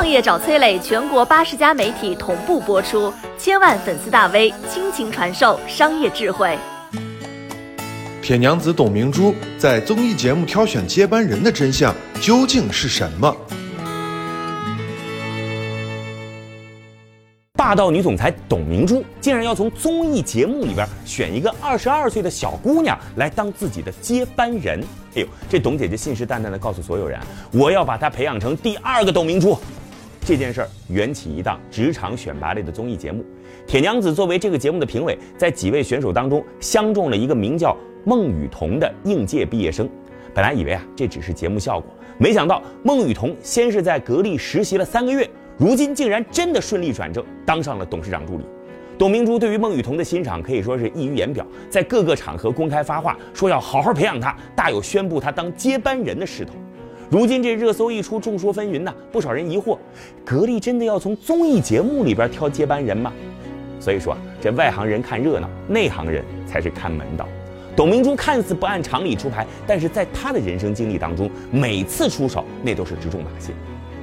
创业找崔磊，全国八十家媒体同步播出，千万粉丝大 V 倾情传授商业智慧。铁娘子董明珠在综艺节目挑选接班人的真相究竟是什么？霸道女总裁董明珠竟然要从综艺节目里边选一个二十二岁的小姑娘来当自己的接班人。哎呦，这董姐姐信誓旦旦的告诉所有人，我要把她培养成第二个董明珠。这件事儿缘起一档职场选拔类的综艺节目，铁娘子作为这个节目的评委，在几位选手当中相中了一个名叫孟雨桐的应届毕业生。本来以为啊这只是节目效果，没想到孟雨桐先是在格力实习了三个月，如今竟然真的顺利转正，当上了董事长助理。董明珠对于孟雨桐的欣赏可以说是溢于言表，在各个场合公开发话，说要好好培养她，大有宣布她当接班人的势头。如今这热搜一出，众说纷纭呐，不少人疑惑：格力真的要从综艺节目里边挑接班人吗？所以说，这外行人看热闹，内行人才是看门道。董明珠看似不按常理出牌，但是在她的人生经历当中，每次出手那都是直中靶心。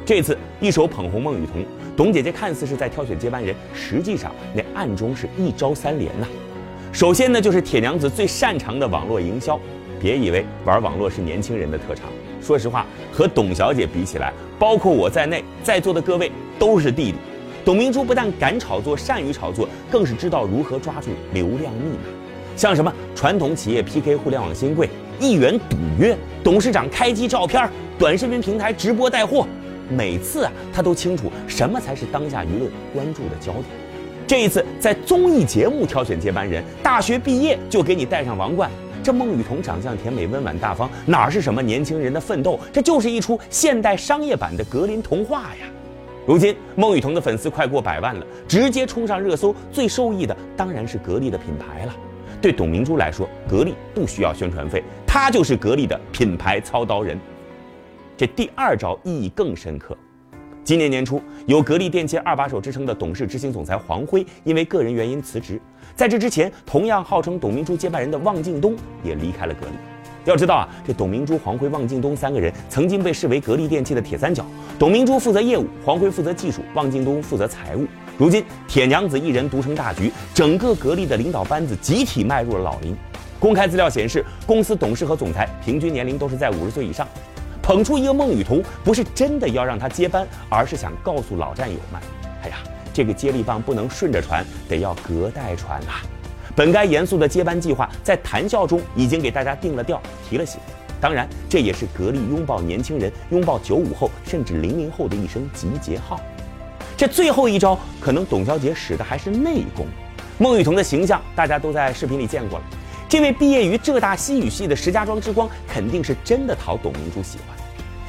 这次一手捧红孟雨桐，董姐姐看似是在挑选接班人，实际上那暗中是一招三连呐。首先呢，就是铁娘子最擅长的网络营销。别以为玩网络是年轻人的特长，说实话，和董小姐比起来，包括我在内，在座的各位都是弟弟。董明珠不但敢炒作，善于炒作，更是知道如何抓住流量密码。像什么传统企业 PK 互联网新贵、一元赌约、董事长开机照片、短视频平台直播带货。每次啊，他都清楚什么才是当下舆论关注的焦点。这一次在综艺节目挑选接班人，大学毕业就给你戴上王冠。这孟雨桐长相甜美、温婉大方，哪是什么年轻人的奋斗？这就是一出现代商业版的格林童话呀！如今孟雨桐的粉丝快过百万了，直接冲上热搜，最受益的当然是格力的品牌了。对董明珠来说，格力不需要宣传费，她就是格力的品牌操刀人。这第二招意义更深刻。今年年初，有格力电器二把手之称的董事执行总裁黄辉因为个人原因辞职。在这之前，同样号称董明珠接班人的汪敬东也离开了格力。要知道啊，这董明珠、黄辉、汪敬东三个人曾经被视为格力电器的铁三角。董明珠负责业务，黄辉负责技术，汪敬东负责财务。如今，铁娘子一人独撑大局，整个格力的领导班子集体迈入了老龄。公开资料显示，公司董事和总裁平均年龄都是在五十岁以上。捧出一个孟雨桐，不是真的要让他接班，而是想告诉老战友们：哎呀，这个接力棒不能顺着传，得要隔代传啊！本该严肃的接班计划，在谈笑中已经给大家定了调，提了醒。当然，这也是格力拥抱年轻人、拥抱九五后甚至零零后的一声集结号。这最后一招，可能董小姐使的还是内功。孟雨桐的形象，大家都在视频里见过了。这位毕业于浙大西语系的石家庄之光，肯定是真的讨董明珠喜欢。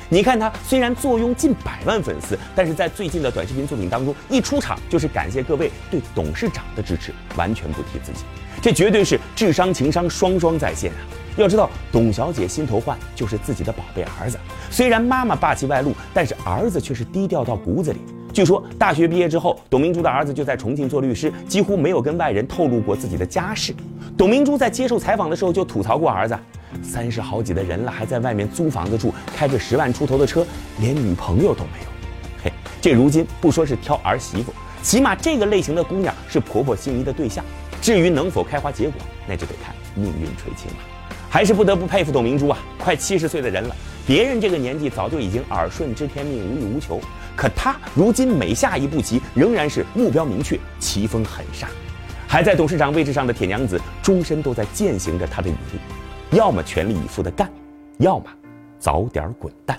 你看他虽然坐拥近百万粉丝，但是在最近的短视频作品当中，一出场就是感谢各位对董事长的支持，完全不提自己。这绝对是智商情商双双在线啊！要知道，董小姐心头患就是自己的宝贝儿子，虽然妈妈霸气外露，但是儿子却是低调到骨子里。据说大学毕业之后，董明珠的儿子就在重庆做律师，几乎没有跟外人透露过自己的家事。董明珠在接受采访的时候就吐槽过儿子：三十好几的人了，还在外面租房子住，开着十万出头的车，连女朋友都没有。嘿，这如今不说是挑儿媳妇，起码这个类型的姑娘是婆婆心仪的对象。至于能否开花结果，那就得看命运垂青了。还是不得不佩服董明珠啊，快七十岁的人了，别人这个年纪早就已经耳顺知天命，无欲无求，可他如今每下一步棋，仍然是目标明确，棋风狠杀。还在董事长位置上的铁娘子，终身都在践行着他的语录：要么全力以赴的干，要么早点滚蛋。